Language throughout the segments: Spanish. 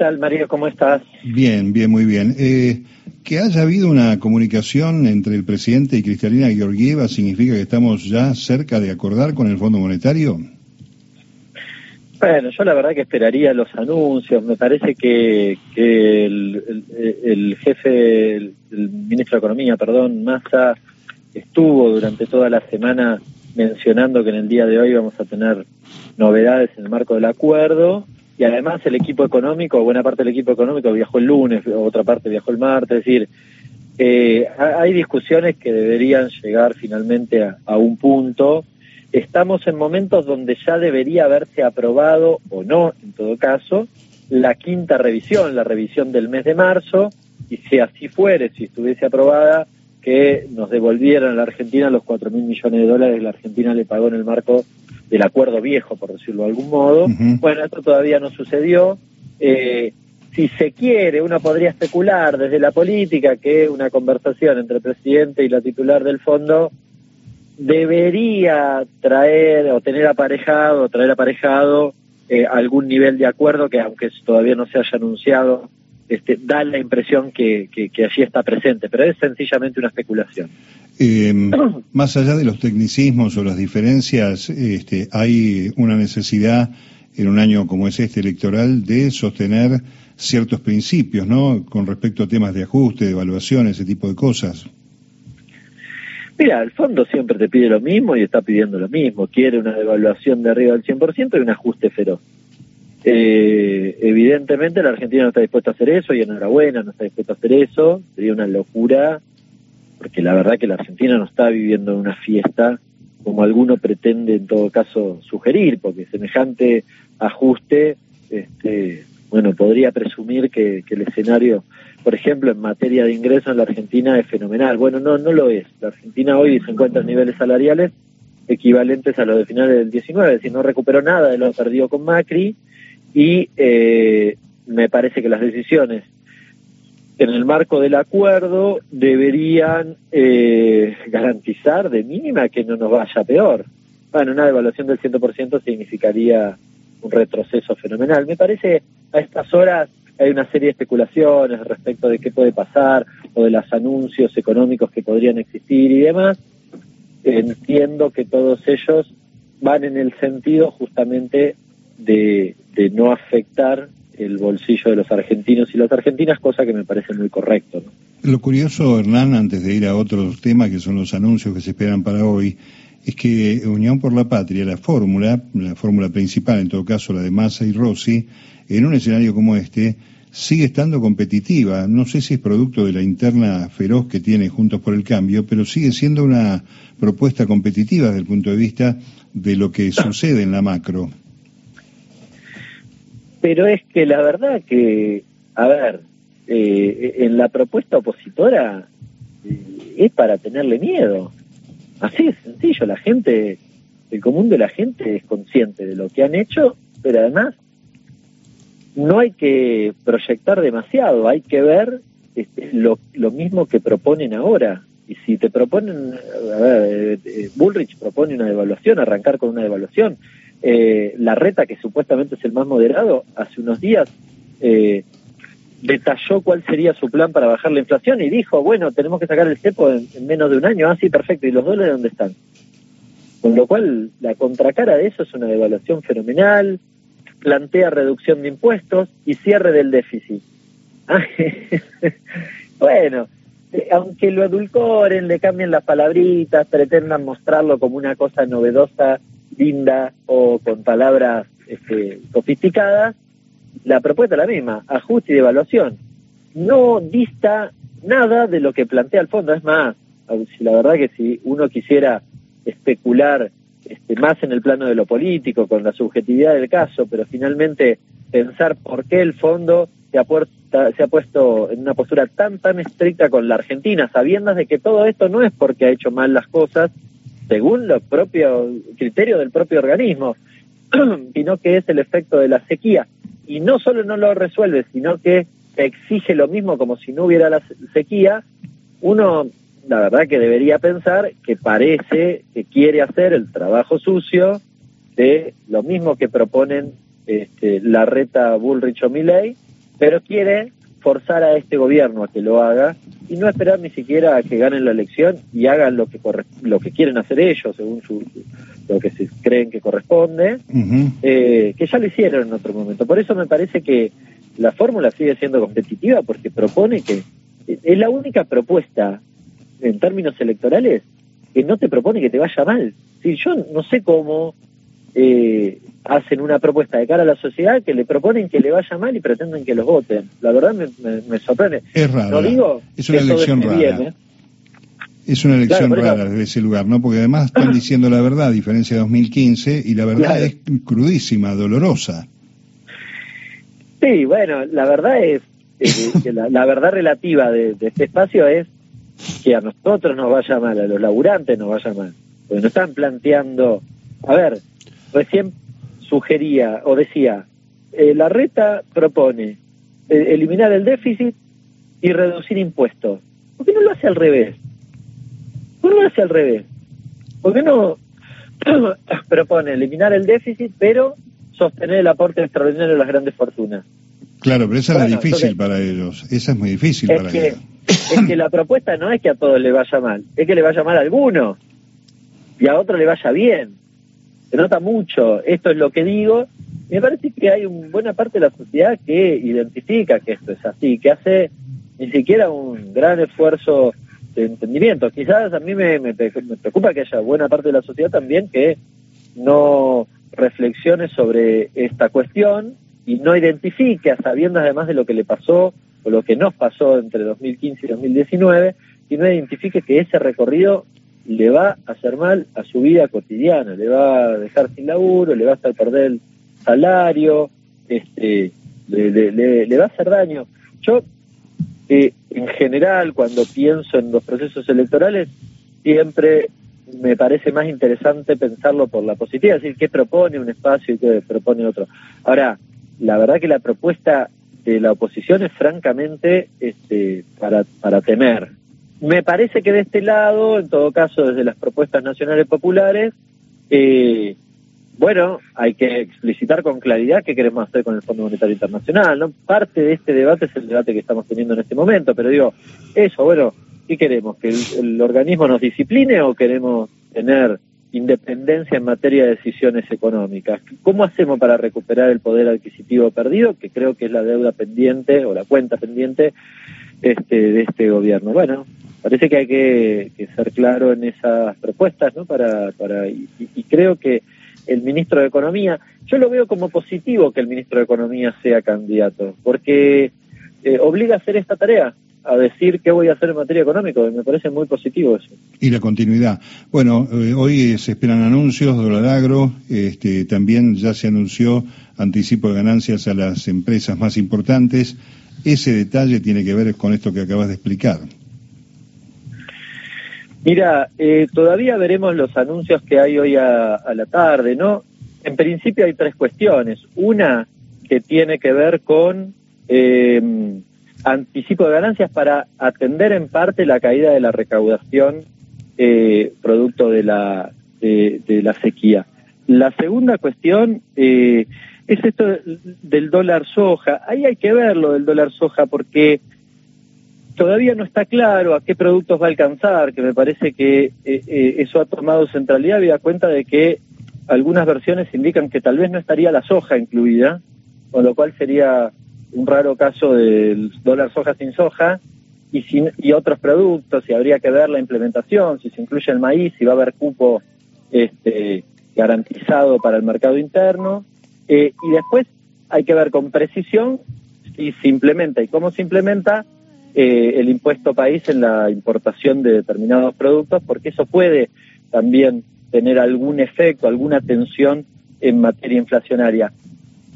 tal, Mario? ¿Cómo estás? Bien, bien, muy bien. Eh, que haya habido una comunicación entre el presidente y Cristalina Georgieva significa que estamos ya cerca de acordar con el Fondo Monetario. Bueno, yo la verdad que esperaría los anuncios. Me parece que, el, jefe, el, ministro de Economía, perdón, Massa, estuvo durante toda la semana mencionando que en el día de hoy vamos a tener novedades en el marco del acuerdo y además el equipo económico, buena parte del equipo económico viajó el lunes, otra parte viajó el martes, es decir, eh, hay discusiones que deberían llegar finalmente a, un punto. Estamos en momentos donde ya debería haberse aprobado, o no, en todo caso, la quinta revisión, la revisión del mes de marzo, y si así fuere, si estuviese aprobada, que nos devolvieran a la Argentina los cuatro mil millones de dólares que la Argentina le pagó en el marco del acuerdo viejo, por decirlo de algún modo. Bueno, esto todavía no sucedió. Eh, si se quiere, uno podría especular desde la política que una conversación entre el presidente y la titular del fondo debería traer o tener aparejado, traer aparejado eh, algún nivel de acuerdo que aunque todavía no se haya anunciado, este, da la impresión que, que, allí está presente, pero es sencillamente una especulación. Eh, más allá de los tecnicismos o las diferencias, este, hay una necesidad en un año como es este electoral de sostener ciertos principios, ¿no? Con respecto a temas de ajuste, de evaluación, ese tipo de cosas. Mira, el fondo siempre te pide lo mismo y está pidiendo lo mismo. Quiere una devaluación de arriba del 100% y un ajuste feroz. Eh, evidentemente la Argentina no está dispuesta a hacer eso y enhorabuena, no está dispuesta a hacer eso. Sería una locura, porque la verdad que la Argentina no está viviendo una fiesta como alguno pretende en todo caso sugerir, porque semejante ajuste, este, bueno, podría presumir que, que el escenario, por ejemplo, en materia de ingresos en la Argentina es fenomenal. Bueno, no, no lo es. La Argentina hoy se encuentra en niveles salariales equivalentes a los de finales del 19, es decir, no recuperó nada de lo perdido con Macri, y eh, me parece que las decisiones en el marco del acuerdo deberían eh, garantizar de mínima que no nos vaya peor. Bueno, una devaluación del 100% significaría un retroceso fenomenal. Me parece a estas horas hay una serie de especulaciones respecto de qué puede pasar o de los anuncios económicos que podrían existir y demás. Entiendo que todos ellos van en el sentido justamente de, no afectar el bolsillo de los argentinos y las argentinas, cosa que me parece muy correcto. Lo curioso, Hernán, antes de ir a otros temas que son los anuncios que se esperan para hoy, es que Unión por la Patria, la fórmula, la fórmula principal, en todo caso la de Massa y Rossi, en un escenario como este, sigue estando competitiva. No sé si es producto de la interna feroz que tiene Juntos por el Cambio, pero sigue siendo una propuesta competitiva desde el punto de vista de lo que sucede en la macro pero es que la verdad que, a ver, eh, en la propuesta opositora eh, es para tenerle miedo. Así es sencillo, la gente, el común de la gente es consciente de lo que han hecho, pero además no hay que proyectar demasiado, hay que ver este, lo, lo mismo que proponen ahora. Y si te proponen, a ver, eh, Bullrich propone una devaluación, arrancar con una devaluación, eh, la reta, que supuestamente es el más moderado, hace unos días eh, detalló cuál sería su plan para bajar la inflación y dijo, bueno, tenemos que sacar el cepo en, menos de un año. Ah, sí, perfecto. ¿Y los dólares dónde están? Con lo cual, la contracara de eso es una devaluación fenomenal, plantea reducción de impuestos y cierre del déficit. bueno, eh, aunque lo edulcoren, le cambien las palabritas, pretendan mostrarlo como una cosa novedosa linda o con palabras este, sofisticadas, la propuesta es la misma, ajuste y devaluación. No dista nada de lo que plantea el fondo, es más, la verdad que si uno quisiera especular este, más en el plano de lo político, con la subjetividad del caso, pero finalmente pensar por qué el fondo se ha, se ha puesto en una postura tan, tan estricta con la Argentina, sabiendo de que todo esto no es porque ha hecho mal las cosas, según los propios criterios del propio organismo, sino que es el efecto de la sequía. Y no solo no lo resuelve, sino que exige lo mismo como si no hubiera la sequía, uno la verdad que debería pensar que parece que quiere hacer el trabajo sucio de lo mismo que proponen este, la reta Bullrich o Milley pero quiere forzar a este gobierno a que lo haga y no esperar ni siquiera a que ganen la elección y hagan lo que lo que quieren hacer ellos según su, lo que se creen que corresponde, eh, que ya lo hicieron en otro momento. Por eso me parece que la fórmula sigue siendo competitiva porque propone que es la única propuesta en términos electorales que no te propone que te vaya mal. Si yo no sé cómo eh, hacen una propuesta de cara a la sociedad que le proponen que le vaya mal y pretenden que los voten. La verdad me, sorprende. Es raro. digo es una elección rara. ¿eh? Es una elección rara desde ese lugar, ¿no? Porque además están diciendo la verdad, a diferencia de 2015, y la verdad es crudísima, dolorosa. Sí, bueno, la verdad es, que la, verdad relativa de, este espacio es que a nosotros nos vaya mal, a los laburantes nos vaya mal. Porque nos están planteando, a ver, recién sugería o decía, eh, la reta propone eh, eliminar el déficit y reducir impuestos. ¿Por qué no lo hace al revés? ¿Por qué no lo hace al revés? ¿Por qué no propone eliminar el déficit pero sostener el aporte extraordinario de las grandes fortunas? Claro, pero esa es la difícil para ellos. Esa es muy difícil para ellos. Es que la propuesta no es que a todos le vaya mal, es que le vaya mal a alguno y a otro le vaya bien se nota mucho, esto es lo que digo, me parece que hay una buena parte de la sociedad que identifica que esto es así, que hace ni siquiera un gran esfuerzo de entendimiento. Quizás a mí me, preocupa que haya buena parte de la sociedad también que no reflexione sobre esta cuestión y no identifique, a sabiendas además de lo que le pasó o lo que nos pasó entre 2015 y 2019, y no identifique que ese recorrido le va a hacer mal a su vida cotidiana, le va a dejar sin laburo, le va a hacer perder el salario, este, le, va a hacer daño. Yo, eh, en general, cuando pienso en los procesos electorales, siempre me parece más interesante pensarlo por la positiva, es decir, qué propone un espacio y qué propone otro. Ahora, la verdad que la propuesta de la oposición es francamente este, para, para temer, me parece que de este lado, en todo caso, desde las propuestas nacionales populares, eh, bueno, hay que explicitar con claridad qué queremos hacer con el Fondo Monetario Internacional. ¿no? Parte de este debate es el debate que estamos teniendo en este momento, pero digo, eso, bueno, ¿qué queremos? ¿Que el, organismo nos discipline o queremos tener independencia en materia de decisiones económicas? ¿Cómo hacemos para recuperar el poder adquisitivo perdido, que creo que es la deuda pendiente o la cuenta pendiente este, de este gobierno? Bueno, parece que hay que, ser claro en esas propuestas, ¿no? Para, para y, creo que el ministro de Economía, yo lo veo como positivo que el ministro de Economía sea candidato, porque eh, obliga a hacer esta tarea, a decir qué voy a hacer en materia económica, y me parece muy positivo eso. Y la continuidad. Bueno, eh, hoy se esperan anuncios, dólar agro, este, también ya se anunció anticipo de ganancias a las empresas más importantes. Ese detalle tiene que ver con esto que acabas de explicar. Mira, eh, todavía veremos los anuncios que hay hoy a, la tarde, ¿no? En principio hay tres cuestiones. Una que tiene que ver con eh, anticipo de ganancias para atender en parte la caída de la recaudación eh, producto de la, de, la sequía. La segunda cuestión es esto del dólar soja. Ahí hay que verlo del dólar soja porque todavía no está claro a qué productos va a alcanzar, que me parece que eh, eh, eso ha tomado centralidad, da cuenta de que algunas versiones indican que tal vez no estaría la soja incluida, con lo cual sería un raro caso del dólar soja sin soja, y, sin, y otros productos, y habría que ver la implementación, si se incluye el maíz, si va a haber cupo este, garantizado para el mercado interno, eh, y después hay que ver con precisión si se implementa y cómo se implementa eh, el impuesto país en la importación de determinados productos, porque eso puede también tener algún efecto, alguna tensión en materia inflacionaria.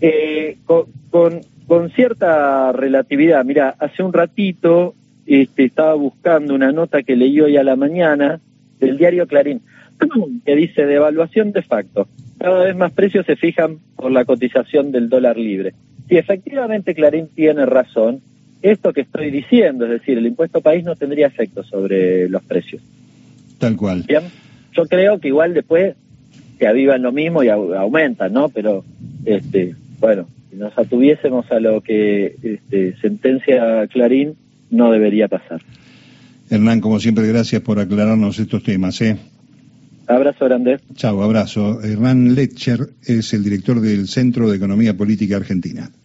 Eh, con, con, cierta relatividad, mira, hace un ratito este, estaba buscando una nota que leí hoy a la mañana del diario Clarín, que dice devaluación de facto. Cada vez más precios se fijan por la cotización del dólar libre. Si efectivamente Clarín tiene razón, esto que estoy diciendo, es decir, el impuesto país no tendría efecto sobre los precios. Tal cual. Bien, yo creo que igual después se avivan lo mismo y aumentan, ¿no? Pero, este, bueno, Si nos atuviésemos a lo que este, sentencia Clarín, no debería pasar. Hernán, como siempre, gracias por aclararnos estos temas. ¿eh? Abrazo grande. Chao, abrazo. Hernán Letcher es el director del Centro de Economía Política Argentina.